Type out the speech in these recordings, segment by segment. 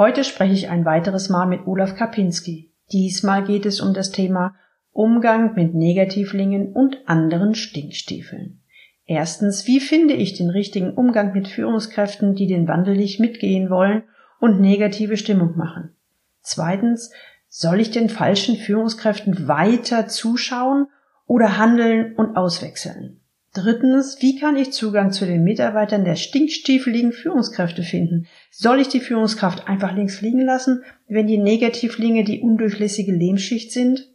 Heute spreche ich ein weiteres Mal mit Olaf Kapinski. Diesmal geht es um das Thema Umgang mit Negativlingen und anderen Stinkstiefeln. Erstens, wie finde ich den richtigen Umgang mit Führungskräften, die den Wandel nicht mitgehen wollen und negative Stimmung machen? Zweitens, soll ich den falschen Führungskräften weiter zuschauen oder handeln und auswechseln? Drittens, wie kann ich Zugang zu den Mitarbeitern der stinkstiefeligen Führungskräfte finden? Soll ich die Führungskraft einfach links liegen lassen, wenn die Negativlinge die undurchlässige Lehmschicht sind?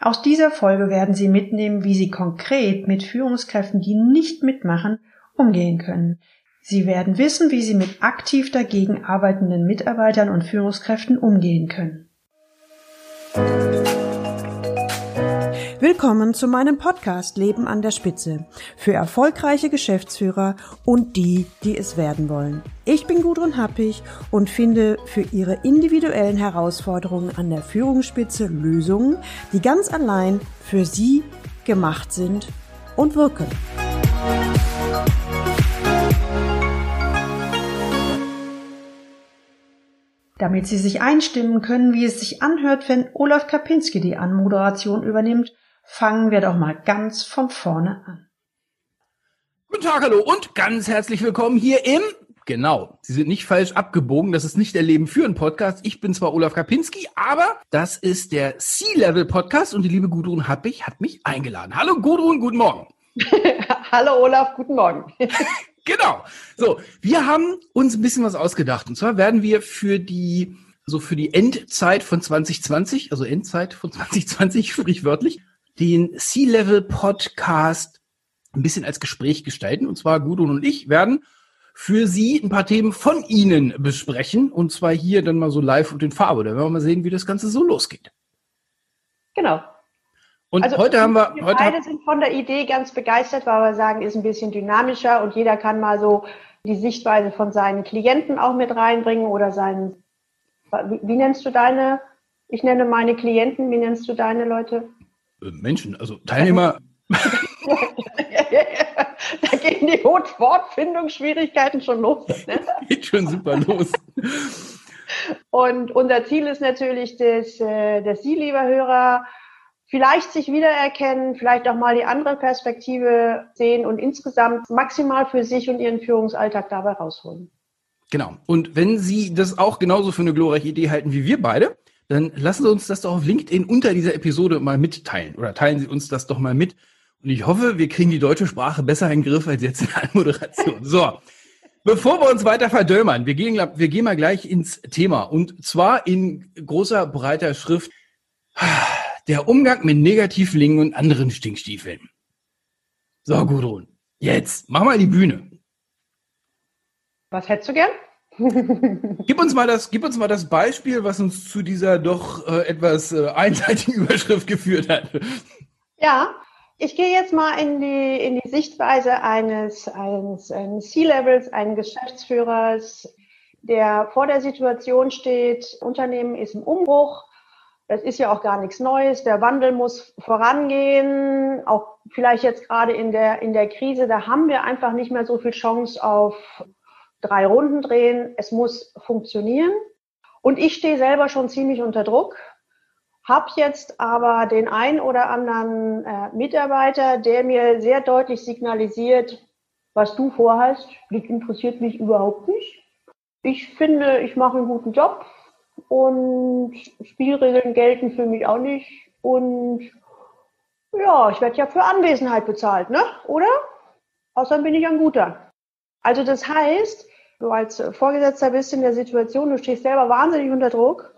Aus dieser Folge werden Sie mitnehmen, wie Sie konkret mit Führungskräften, die nicht mitmachen, umgehen können. Sie werden wissen, wie Sie mit aktiv dagegen arbeitenden Mitarbeitern und Führungskräften umgehen können. Willkommen zu meinem Podcast Leben an der Spitze für erfolgreiche Geschäftsführer und die, die es werden wollen. Ich bin Gudrun Happig und finde für Ihre individuellen Herausforderungen an der Führungsspitze Lösungen, die ganz allein für Sie gemacht sind und wirken. Damit Sie sich einstimmen können, wie es sich anhört, wenn Olaf Kapinski die Anmoderation übernimmt, fangen wir doch mal ganz von vorne an. Guten Tag, hallo und ganz herzlich willkommen hier im Genau, Sie sind nicht falsch abgebogen. Das ist nicht der Leben führen Podcast. Ich bin zwar Olaf Kapinski, aber das ist der C-Level Podcast und die liebe Gudrun Happig hat mich eingeladen. Hallo Gudrun, guten Morgen. Hallo Olaf, guten Morgen. genau. So, wir haben uns ein bisschen was ausgedacht und zwar werden wir für die so für die Endzeit von 2020, also Endzeit von 2020 sprichwörtlich, den C-Level Podcast ein bisschen als Gespräch gestalten. Und zwar Gudrun und ich werden für Sie ein paar Themen von Ihnen besprechen. Und zwar hier dann mal so live und in Farbe. Da werden wir mal sehen, wie das Ganze so losgeht. Genau. Und also, heute haben wir. Wir heute beide sind von der Idee ganz begeistert, weil wir sagen, ist ein bisschen dynamischer und jeder kann mal so die Sichtweise von seinen Klienten auch mit reinbringen oder seinen. Wie, wie nennst du deine? Ich nenne meine Klienten. Wie nennst du deine Leute? Äh, Menschen, also Teilnehmer. da gehen die Wortfindungsschwierigkeiten schon los. Ne? Geht schon super los. Und unser Ziel ist natürlich, dass, äh, dass Sie, lieber Hörer, vielleicht sich wiedererkennen, vielleicht auch mal die andere Perspektive sehen und insgesamt maximal für sich und Ihren Führungsalltag dabei rausholen. Genau. Und wenn Sie das auch genauso für eine glorreiche Idee halten wie wir beide, dann lassen Sie uns das doch auf LinkedIn unter dieser Episode mal mitteilen oder teilen Sie uns das doch mal mit. Und ich hoffe, wir kriegen die deutsche Sprache besser in den Griff als jetzt in der Anmoderation. So. Bevor wir uns weiter verdömern, wir gehen, wir gehen mal gleich ins Thema. Und zwar in großer, breiter Schrift. Der Umgang mit Negativlingen und anderen Stinkstiefeln. So, Gudrun. Jetzt, mach mal die Bühne. Was hättest du gern? Gib uns mal das, gib uns mal das Beispiel, was uns zu dieser doch äh, etwas äh, einseitigen Überschrift geführt hat. Ja, ich gehe jetzt mal in die, in die Sichtweise eines, eines, eines C-Levels, eines Geschäftsführers, der vor der Situation steht, Unternehmen ist im Umbruch. Das ist ja auch gar nichts Neues. Der Wandel muss vorangehen. Auch vielleicht jetzt gerade in der, in der Krise, da haben wir einfach nicht mehr so viel Chance auf drei Runden drehen. Es muss funktionieren. Und ich stehe selber schon ziemlich unter Druck, habe jetzt aber den ein oder anderen äh, Mitarbeiter, der mir sehr deutlich signalisiert, was du vorhast, das interessiert mich überhaupt nicht. Ich finde, ich mache einen guten Job und Spielregeln gelten für mich auch nicht. Und ja, ich werde ja für Anwesenheit bezahlt, ne? Oder? Außerdem bin ich ein guter. Also das heißt, du als Vorgesetzter bist in der Situation, du stehst selber wahnsinnig unter Druck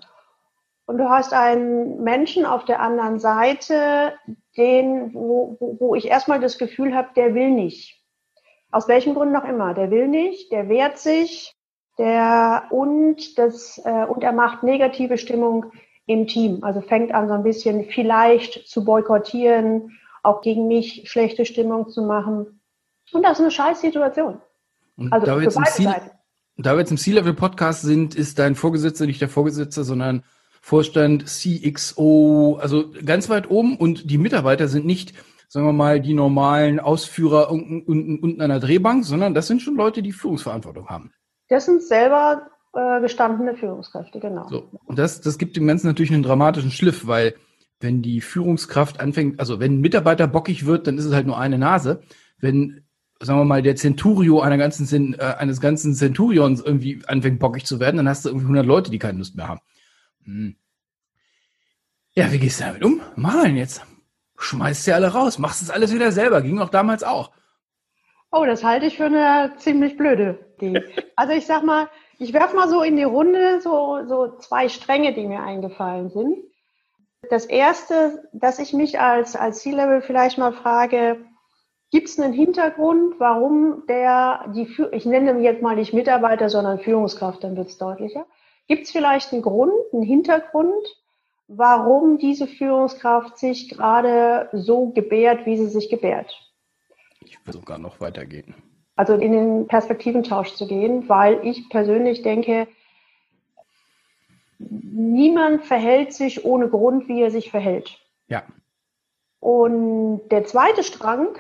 und du hast einen Menschen auf der anderen Seite, den, wo, wo, wo ich erstmal das Gefühl habe, der will nicht. Aus welchen Gründen auch immer. Der will nicht, der wehrt sich, der und das äh, und er macht negative Stimmung im Team. Also fängt an so ein bisschen vielleicht zu boykottieren, auch gegen mich schlechte Stimmung zu machen. Und das ist eine scheiß Situation. Und also da wir, jetzt im Ziel, da wir jetzt im C-Level-Podcast sind, ist dein Vorgesetzter nicht der Vorgesetzte, sondern Vorstand CXO, also ganz weit oben und die Mitarbeiter sind nicht, sagen wir mal, die normalen Ausführer unten, unten, unten an der Drehbank, sondern das sind schon Leute, die Führungsverantwortung haben. Das sind selber äh, gestandene Führungskräfte, genau. So. Und das, das gibt dem Ganzen natürlich einen dramatischen Schliff, weil wenn die Führungskraft anfängt, also wenn ein Mitarbeiter bockig wird, dann ist es halt nur eine Nase. Wenn, sagen wir mal, der Centurio einer ganzen, äh, eines ganzen Centurions irgendwie anfängt bockig zu werden, dann hast du irgendwie 100 Leute, die keine Lust mehr haben. Hm. Ja, wie gehst du damit um? Mach denn jetzt? Schmeißt sie alle raus, machst es alles wieder selber, ging auch damals auch. Oh, das halte ich für eine ziemlich blöde Idee. Also ich sag mal, ich werfe mal so in die Runde so, so zwei Stränge, die mir eingefallen sind. Das erste, dass ich mich als, als C-Level vielleicht mal frage, gibt es einen Hintergrund, warum der, die, ich nenne jetzt mal nicht Mitarbeiter, sondern Führungskraft, dann wird es deutlicher. Gibt es vielleicht einen Grund, einen Hintergrund, warum diese Führungskraft sich gerade so gebärt, wie sie sich gebärt? Ich würde sogar noch weitergehen. Also in den Perspektiventausch zu gehen, weil ich persönlich denke, niemand verhält sich ohne Grund, wie er sich verhält. Ja. Und der zweite Strang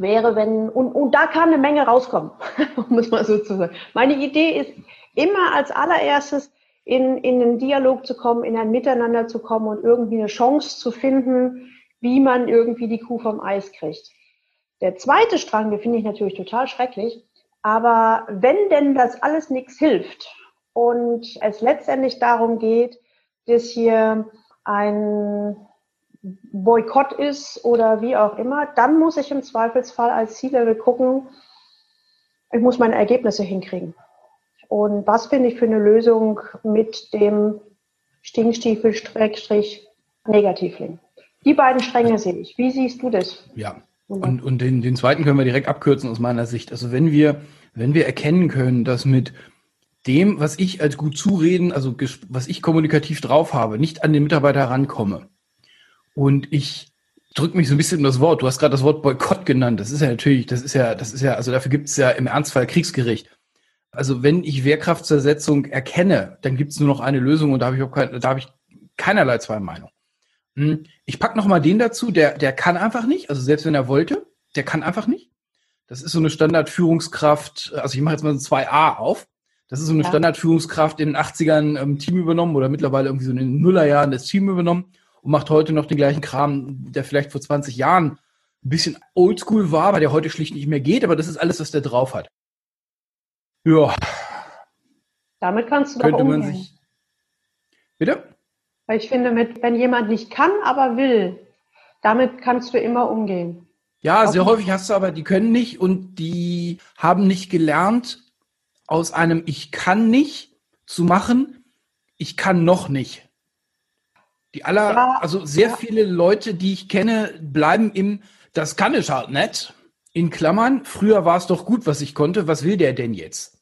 wäre, wenn, und, und da kann eine Menge rauskommen, muss man so zu sagen. Meine Idee ist immer als allererstes in, in einen Dialog zu kommen, in ein Miteinander zu kommen und irgendwie eine Chance zu finden, wie man irgendwie die Kuh vom Eis kriegt. Der zweite Strang, den finde ich natürlich total schrecklich, aber wenn denn das alles nichts hilft und es letztendlich darum geht, dass hier ein Boykott ist oder wie auch immer, dann muss ich im Zweifelsfall als C-Level gucken, ich muss meine Ergebnisse hinkriegen. Und was finde ich für eine Lösung mit dem Stinkstiefel-Negativling? Die beiden Stränge sehe ich. Wie siehst du das? Ja. Und, und den, den zweiten können wir direkt abkürzen aus meiner Sicht. Also wenn wir, wenn wir erkennen können, dass mit dem, was ich als gut zureden, also was ich kommunikativ drauf habe, nicht an den Mitarbeiter rankomme. Und ich drücke mich so ein bisschen um das Wort. Du hast gerade das Wort Boykott genannt. Das ist ja natürlich, das ist ja, das ist ja, also dafür gibt es ja im Ernstfall Kriegsgericht. Also wenn ich Wehrkraftzersetzung erkenne, dann gibt es nur noch eine Lösung und da habe ich auch kein, da habe ich keinerlei zwei Meinungen. Hm, ich pack noch mal den dazu, der, der kann einfach nicht, also selbst wenn er wollte, der kann einfach nicht. Das ist so eine Standardführungskraft, also ich mache jetzt mal so 2a auf. Das ist so eine ja. Standardführungskraft in den 80ern im ähm, Team übernommen oder mittlerweile irgendwie so in den Nullerjahren das Team übernommen und macht heute noch den gleichen Kram, der vielleicht vor 20 Jahren ein bisschen oldschool war, aber der heute schlicht nicht mehr geht, aber das ist alles, was der drauf hat. Ja. Damit kannst du Könnte doch umgehen. Man sich Bitte? Weil ich finde, mit, wenn jemand nicht kann, aber will, damit kannst du immer umgehen. Ja, sehr häufig hast du aber, die können nicht und die haben nicht gelernt, aus einem Ich kann nicht zu machen, ich kann noch nicht. Die aller, ja, also sehr ja. viele Leute, die ich kenne, bleiben im, das kann ich halt nicht. In Klammern, früher war es doch gut, was ich konnte, was will der denn jetzt?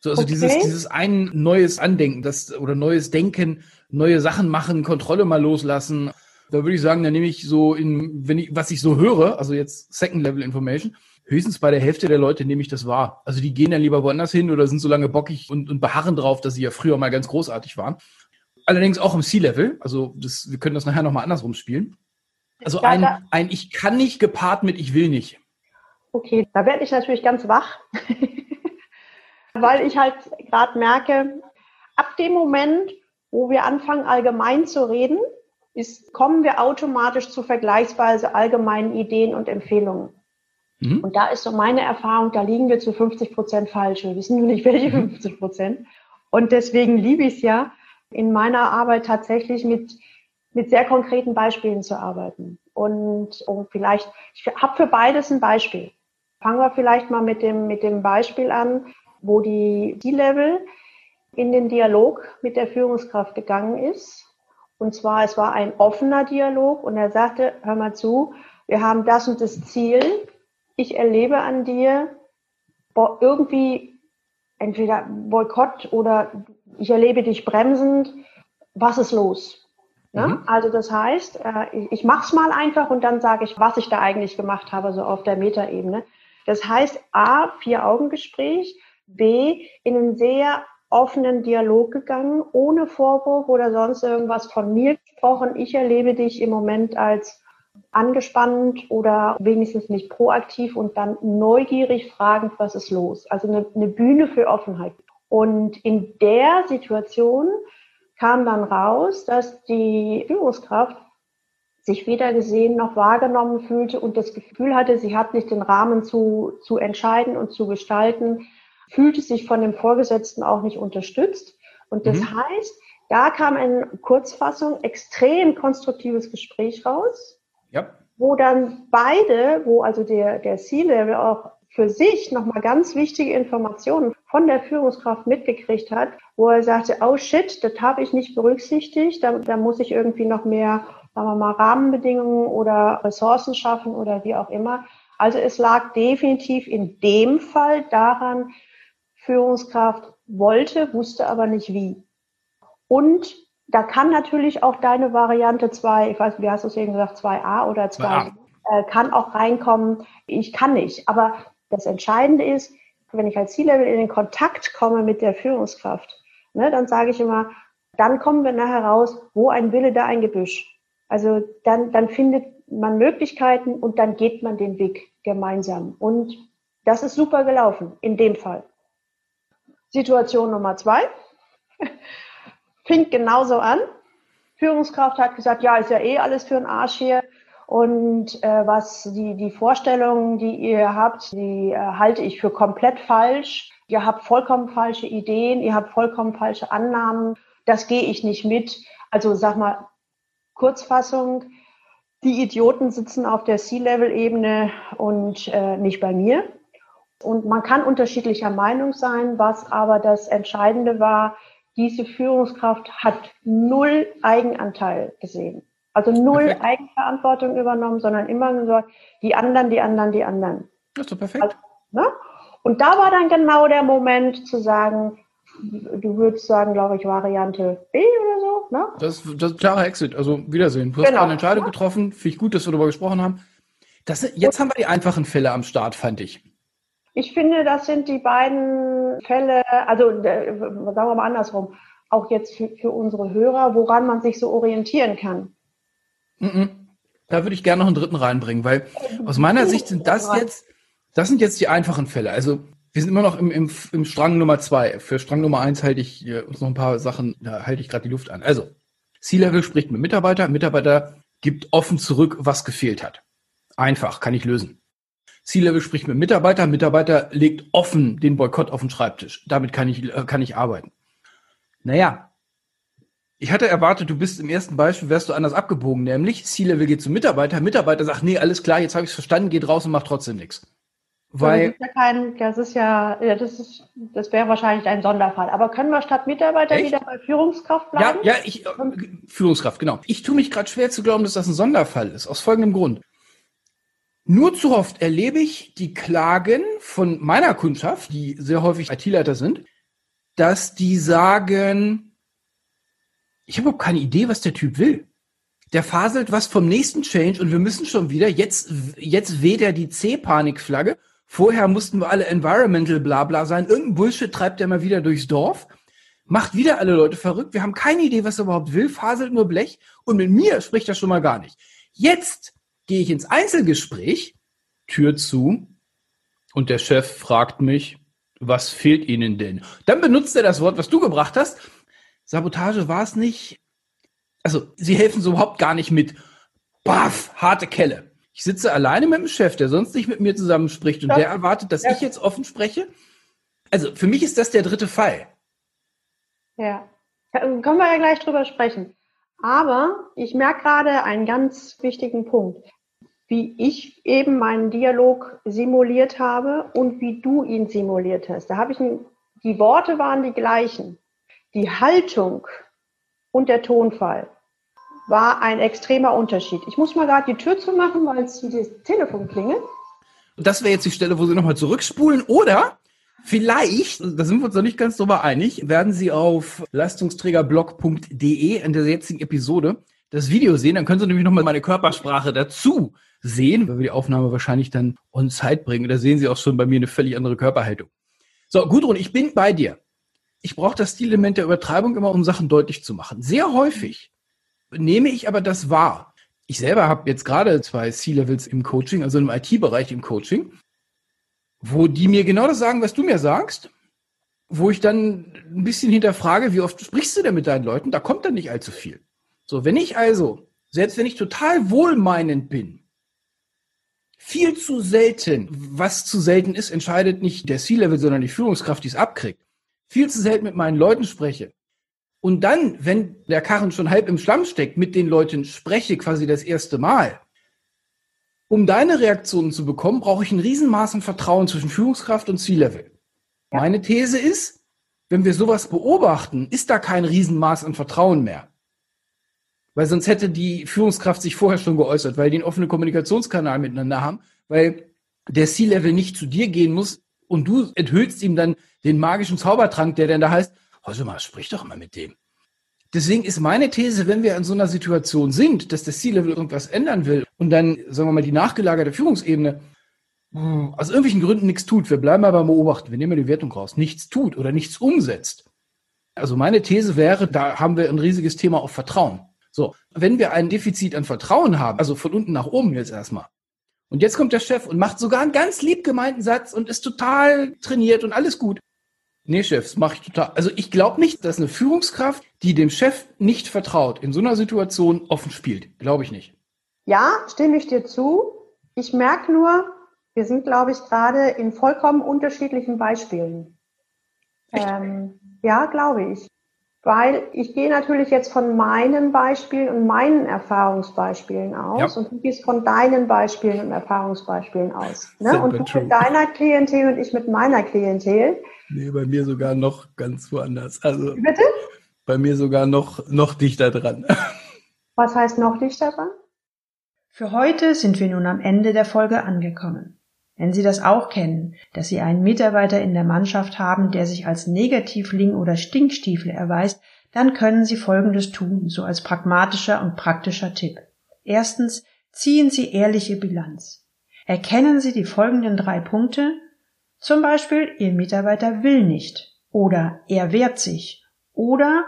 So, also okay. dieses, dieses ein neues Andenken, das, oder neues Denken, neue Sachen machen, Kontrolle mal loslassen. Da würde ich sagen, da nehme ich so in, wenn ich, was ich so höre, also jetzt Second Level Information, höchstens bei der Hälfte der Leute nehme ich das wahr. Also die gehen dann lieber woanders hin oder sind so lange bockig und, und beharren drauf, dass sie ja früher mal ganz großartig waren. Allerdings auch im C-Level. Also das, wir können das nachher nochmal andersrum spielen. Also ein, ein Ich kann nicht gepaart mit Ich will nicht. Okay, da werde ich natürlich ganz wach, weil ich halt gerade merke, ab dem Moment, wo wir anfangen, allgemein zu reden, ist, kommen wir automatisch zu vergleichsweise allgemeinen Ideen und Empfehlungen. Mhm. Und da ist so meine Erfahrung, da liegen wir zu 50 Prozent falsch. Wir wissen nur nicht, welche 50 mhm. Prozent. Und deswegen liebe ich es ja, in meiner Arbeit tatsächlich mit, mit sehr konkreten Beispielen zu arbeiten. Und um vielleicht, ich habe für beides ein Beispiel. Fangen wir vielleicht mal mit dem, mit dem Beispiel an, wo die D-Level in den Dialog mit der Führungskraft gegangen ist. Und zwar, es war ein offener Dialog und er sagte, hör mal zu, wir haben das und das Ziel. Ich erlebe an dir irgendwie entweder Boykott oder ich erlebe dich bremsend. Was ist los? Ja? Mhm. Also das heißt, äh, ich mache es mal einfach und dann sage ich, was ich da eigentlich gemacht habe, so auf der Metaebene. Das heißt, A, Vier-Augen-Gespräch, B, in einen sehr offenen Dialog gegangen, ohne Vorwurf oder sonst irgendwas von mir gesprochen. Ich erlebe dich im Moment als angespannt oder wenigstens nicht proaktiv und dann neugierig fragend, was ist los. Also eine, eine Bühne für Offenheit. Und in der Situation kam dann raus, dass die Führungskraft sich weder gesehen noch wahrgenommen fühlte und das Gefühl hatte, sie hat nicht den Rahmen zu, zu entscheiden und zu gestalten, fühlte sich von dem Vorgesetzten auch nicht unterstützt. Und das mhm. heißt, da kam in Kurzfassung extrem konstruktives Gespräch raus, ja. wo dann beide, wo also der, der C-Level auch für sich nochmal ganz wichtige Informationen von der Führungskraft mitgekriegt hat, wo er sagte, oh shit, das habe ich nicht berücksichtigt, da, da muss ich irgendwie noch mehr, sagen wir mal, Rahmenbedingungen oder Ressourcen schaffen oder wie auch immer. Also es lag definitiv in dem Fall daran, Führungskraft wollte, wusste aber nicht wie. Und da kann natürlich auch deine Variante 2, ich weiß, wie hast du es eben gesagt, 2a oder 2, äh, kann auch reinkommen, ich kann nicht. Aber das Entscheidende ist, wenn ich als C-Level in den Kontakt komme mit der Führungskraft, ne, dann sage ich immer, dann kommen wir nachher raus, wo ein Wille, da ein Gebüsch. Also dann, dann findet man Möglichkeiten und dann geht man den Weg gemeinsam. Und das ist super gelaufen, in dem Fall. Situation Nummer zwei fing genauso an. Führungskraft hat gesagt, ja, ist ja eh alles für den Arsch hier. Und äh, was die, die Vorstellungen, die ihr habt, die äh, halte ich für komplett falsch. Ihr habt vollkommen falsche Ideen, ihr habt vollkommen falsche Annahmen. Das gehe ich nicht mit. Also sag mal, Kurzfassung, die Idioten sitzen auf der C-Level-Ebene und äh, nicht bei mir. Und man kann unterschiedlicher Meinung sein, was aber das Entscheidende war, diese Führungskraft hat null Eigenanteil gesehen. Also null perfekt. Eigenverantwortung übernommen, sondern immer gesagt, die anderen, die anderen, die anderen. Das ist doch perfekt. Also, ne? Und da war dann genau der Moment zu sagen, du würdest sagen, glaube ich, Variante B oder so. Ne? Das, das ist klarer Exit. Also Wiedersehen. Du hast genau. eine Entscheidung ja. getroffen. Finde ich gut, dass wir darüber gesprochen haben. Das, jetzt haben wir die einfachen Fälle am Start, fand ich. Ich finde, das sind die beiden Fälle, also äh, sagen wir mal andersrum, auch jetzt für, für unsere Hörer, woran man sich so orientieren kann. Da würde ich gerne noch einen dritten reinbringen, weil aus meiner Sicht sind das jetzt, das sind jetzt die einfachen Fälle. Also wir sind immer noch im, im, im Strang Nummer zwei. Für Strang Nummer eins halte ich äh, uns noch ein paar Sachen, da halte ich gerade die Luft an. Also, C-Level spricht mit Mitarbeiter, Mitarbeiter gibt offen zurück, was gefehlt hat. Einfach, kann ich lösen. C-Level spricht mit Mitarbeiter, Mitarbeiter legt offen den Boykott auf den Schreibtisch. Damit kann ich, äh, kann ich arbeiten. Naja, ich hatte erwartet, du bist im ersten Beispiel, wärst du anders abgebogen, nämlich C-Level geht zum Mitarbeiter, Mitarbeiter sagt, nee, alles klar, jetzt habe ich es verstanden, geht raus und macht trotzdem nichts. Weil, das ist ja kein, das ist ja, ja das ist, das wäre wahrscheinlich ein Sonderfall. Aber können wir statt Mitarbeiter echt? wieder bei Führungskraft bleiben? Ja, ja, ich, äh, Führungskraft, genau. Ich tue mich gerade schwer zu glauben, dass das ein Sonderfall ist, aus folgendem Grund. Nur zu oft erlebe ich die Klagen von meiner Kundschaft, die sehr häufig IT-Leiter sind, dass die sagen, ich habe überhaupt keine Idee, was der Typ will. Der faselt was vom nächsten Change und wir müssen schon wieder, jetzt, jetzt weht er die C-Panikflagge. Vorher mussten wir alle environmental bla bla sein. Irgendein Bullshit treibt er mal wieder durchs Dorf. Macht wieder alle Leute verrückt. Wir haben keine Idee, was er überhaupt will. Faselt nur Blech. Und mit mir spricht er schon mal gar nicht. Jetzt gehe ich ins Einzelgespräch, Tür zu. Und der Chef fragt mich, was fehlt Ihnen denn? Dann benutzt er das Wort, was du gebracht hast Sabotage war es nicht. Also, sie helfen so überhaupt gar nicht mit. Baff, harte Kelle. Ich sitze alleine mit dem Chef, der sonst nicht mit mir zusammenspricht und ja. der erwartet, dass ja. ich jetzt offen spreche. Also, für mich ist das der dritte Fall. Ja. Können wir ja gleich drüber sprechen. Aber ich merke gerade einen ganz wichtigen Punkt. Wie ich eben meinen Dialog simuliert habe und wie du ihn simuliert hast. Da habe ich ein, die Worte waren die gleichen die Haltung und der Tonfall war ein extremer Unterschied. Ich muss mal gerade die Tür zumachen, weil es hier das Telefon klingelt. Und das wäre jetzt die Stelle, wo Sie nochmal zurückspulen oder vielleicht, da sind wir uns noch nicht ganz drüber einig, werden Sie auf leistungsträgerblog.de in der jetzigen Episode das Video sehen. Dann können Sie nämlich nochmal meine Körpersprache dazu sehen, weil wir die Aufnahme wahrscheinlich dann on Zeit bringen. Da sehen Sie auch schon bei mir eine völlig andere Körperhaltung. So, Gudrun, ich bin bei dir ich brauche das Stilelement der Übertreibung immer, um Sachen deutlich zu machen. Sehr häufig nehme ich aber das wahr. Ich selber habe jetzt gerade zwei C-Levels im Coaching, also im IT-Bereich im Coaching, wo die mir genau das sagen, was du mir sagst. wo ich dann ein bisschen hinterfrage, wie oft sprichst du denn mit deinen Leuten? Da kommt dann nicht allzu viel. So, wenn ich also, selbst wenn ich total wohlmeinend bin, viel zu selten, was zu selten ist, entscheidet nicht der C-Level, sondern die Führungskraft, die es abkriegt, viel zu selten mit meinen Leuten spreche. Und dann, wenn der Karren schon halb im Schlamm steckt, mit den Leuten spreche, quasi das erste Mal, um deine Reaktionen zu bekommen, brauche ich ein Riesenmaß an Vertrauen zwischen Führungskraft und C-Level. Meine These ist, wenn wir sowas beobachten, ist da kein Riesenmaß an Vertrauen mehr. Weil sonst hätte die Führungskraft sich vorher schon geäußert, weil die einen offenen Kommunikationskanal miteinander haben, weil der C-Level nicht zu dir gehen muss und du enthüllst ihm dann den magischen Zaubertrank, der dann da heißt, also mal, sprich doch mal mit dem. Deswegen ist meine These, wenn wir in so einer Situation sind, dass das C-Level irgendwas ändern will und dann, sagen wir mal, die nachgelagerte Führungsebene hm, aus irgendwelchen Gründen nichts tut, wir bleiben aber beobachten, wir nehmen die Wertung raus, nichts tut oder nichts umsetzt. Also meine These wäre, da haben wir ein riesiges Thema auf Vertrauen. So, wenn wir ein Defizit an Vertrauen haben, also von unten nach oben jetzt erstmal, und jetzt kommt der Chef und macht sogar einen ganz lieb gemeinten Satz und ist total trainiert und alles gut. Nee, Chefs, mache ich total. Also ich glaube nicht, dass eine Führungskraft, die dem Chef nicht vertraut, in so einer Situation offen spielt. Glaube ich nicht. Ja, stimme ich dir zu. Ich merke nur, wir sind, glaube ich, gerade in vollkommen unterschiedlichen Beispielen. Ähm, ja, glaube ich. Weil ich gehe natürlich jetzt von meinen Beispielen und meinen Erfahrungsbeispielen aus ja. und du gehst von deinen Beispielen und Erfahrungsbeispielen aus. Ne? Und du true. mit deiner Klientel und ich mit meiner Klientel. Nee, bei mir sogar noch ganz woanders. Also Bitte? Bei mir sogar noch, noch dichter dran. Was heißt noch dichter dran? Für heute sind wir nun am Ende der Folge angekommen. Wenn Sie das auch kennen, dass Sie einen Mitarbeiter in der Mannschaft haben, der sich als Negativling oder Stinkstiefel erweist, dann können Sie Folgendes tun, so als pragmatischer und praktischer Tipp. Erstens, ziehen Sie ehrliche Bilanz. Erkennen Sie die folgenden drei Punkte, zum Beispiel Ihr Mitarbeiter will nicht oder er wehrt sich oder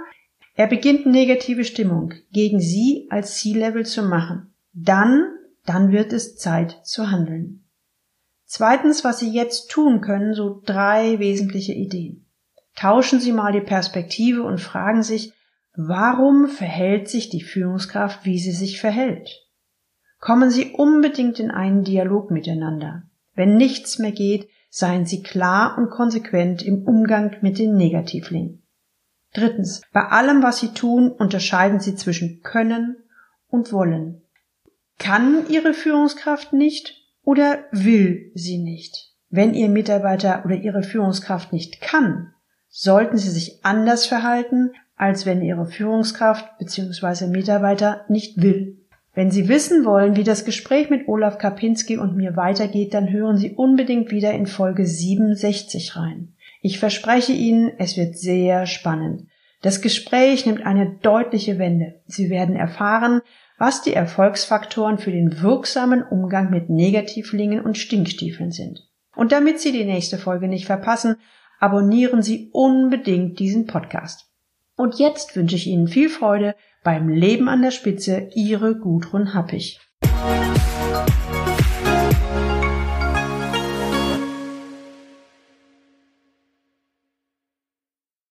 er beginnt negative Stimmung gegen Sie als C-Level zu machen. Dann, dann wird es Zeit zu handeln. Zweitens, was Sie jetzt tun können, so drei wesentliche Ideen. Tauschen Sie mal die Perspektive und fragen sich, warum verhält sich die Führungskraft, wie sie sich verhält? Kommen Sie unbedingt in einen Dialog miteinander. Wenn nichts mehr geht, seien Sie klar und konsequent im Umgang mit den Negativlingen. Drittens, bei allem, was Sie tun, unterscheiden Sie zwischen können und wollen. Kann Ihre Führungskraft nicht, oder will sie nicht. Wenn Ihr Mitarbeiter oder Ihre Führungskraft nicht kann, sollten Sie sich anders verhalten, als wenn Ihre Führungskraft bzw. Mitarbeiter nicht will. Wenn Sie wissen wollen, wie das Gespräch mit Olaf Kapinski und mir weitergeht, dann hören Sie unbedingt wieder in Folge 67 rein. Ich verspreche Ihnen, es wird sehr spannend. Das Gespräch nimmt eine deutliche Wende. Sie werden erfahren, was die Erfolgsfaktoren für den wirksamen Umgang mit Negativlingen und Stinkstiefeln sind. Und damit Sie die nächste Folge nicht verpassen, abonnieren Sie unbedingt diesen Podcast. Und jetzt wünsche ich Ihnen viel Freude beim Leben an der Spitze, Ihre Gudrun Happig.